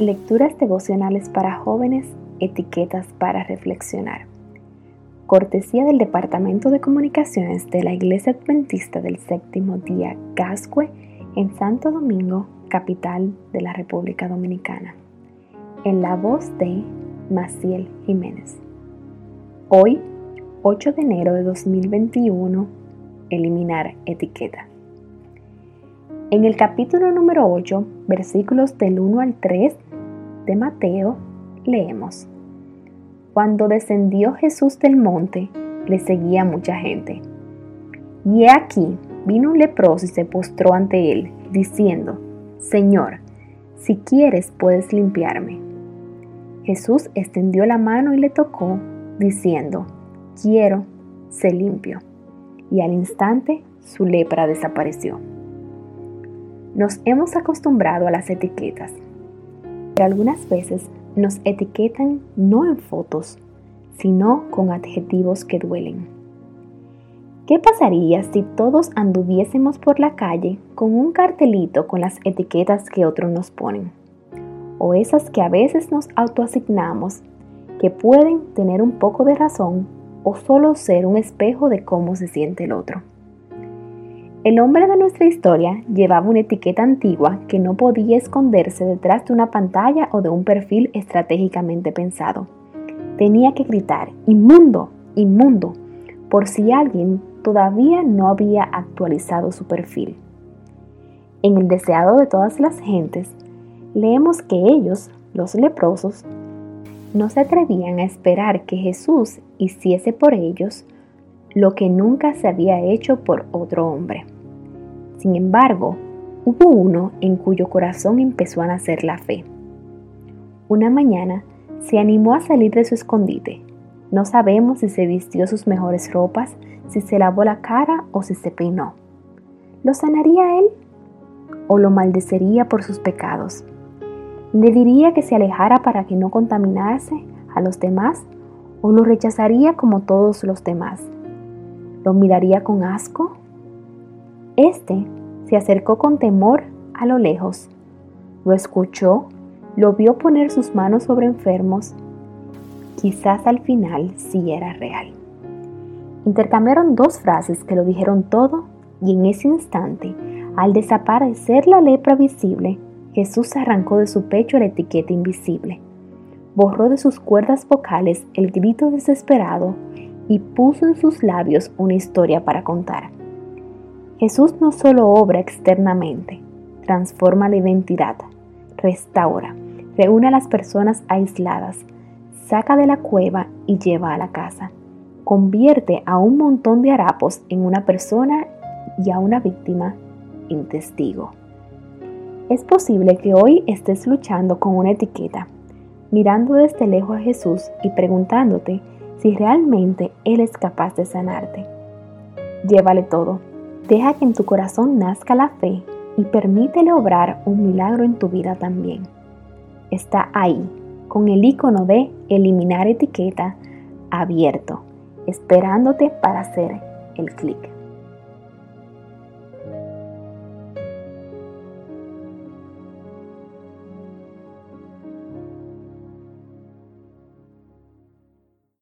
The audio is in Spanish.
Lecturas devocionales para jóvenes, etiquetas para reflexionar. Cortesía del Departamento de Comunicaciones de la Iglesia Adventista del Séptimo Día Gascue en Santo Domingo, capital de la República Dominicana. En la voz de Maciel Jiménez. Hoy, 8 de enero de 2021, eliminar etiqueta. En el capítulo número 8, versículos del 1 al 3 de Mateo, leemos, Cuando descendió Jesús del monte, le seguía mucha gente. Y he aquí, vino un leproso y se postró ante él, diciendo, Señor, si quieres puedes limpiarme. Jesús extendió la mano y le tocó, diciendo, Quiero, se limpio. Y al instante su lepra desapareció. Nos hemos acostumbrado a las etiquetas, pero algunas veces nos etiquetan no en fotos, sino con adjetivos que duelen. ¿Qué pasaría si todos anduviésemos por la calle con un cartelito con las etiquetas que otros nos ponen? O esas que a veces nos autoasignamos, que pueden tener un poco de razón o solo ser un espejo de cómo se siente el otro. El hombre de nuestra historia llevaba una etiqueta antigua que no podía esconderse detrás de una pantalla o de un perfil estratégicamente pensado. Tenía que gritar, inmundo, inmundo, por si alguien todavía no había actualizado su perfil. En el deseado de todas las gentes, leemos que ellos, los leprosos, no se atrevían a esperar que Jesús hiciese por ellos lo que nunca se había hecho por otro hombre. Sin embargo, hubo uno en cuyo corazón empezó a nacer la fe. Una mañana se animó a salir de su escondite. No sabemos si se vistió sus mejores ropas, si se lavó la cara o si se peinó. ¿Lo sanaría él? ¿O lo maldecería por sus pecados? ¿Le diría que se alejara para que no contaminase a los demás? ¿O lo rechazaría como todos los demás? ¿Lo miraría con asco? Este se acercó con temor a lo lejos. Lo escuchó, lo vio poner sus manos sobre enfermos. Quizás al final sí era real. Intercambiaron dos frases que lo dijeron todo y en ese instante, al desaparecer la lepra visible, Jesús arrancó de su pecho la etiqueta invisible, borró de sus cuerdas vocales el grito desesperado y puso en sus labios una historia para contar. Jesús no solo obra externamente, transforma la identidad, restaura, reúne a las personas aisladas, saca de la cueva y lleva a la casa. Convierte a un montón de harapos en una persona y a una víctima en testigo. Es posible que hoy estés luchando con una etiqueta, mirando desde lejos a Jesús y preguntándote si realmente Él es capaz de sanarte. Llévale todo Deja que en tu corazón nazca la fe y permítele obrar un milagro en tu vida también. Está ahí, con el icono de eliminar etiqueta abierto, esperándote para hacer el clic.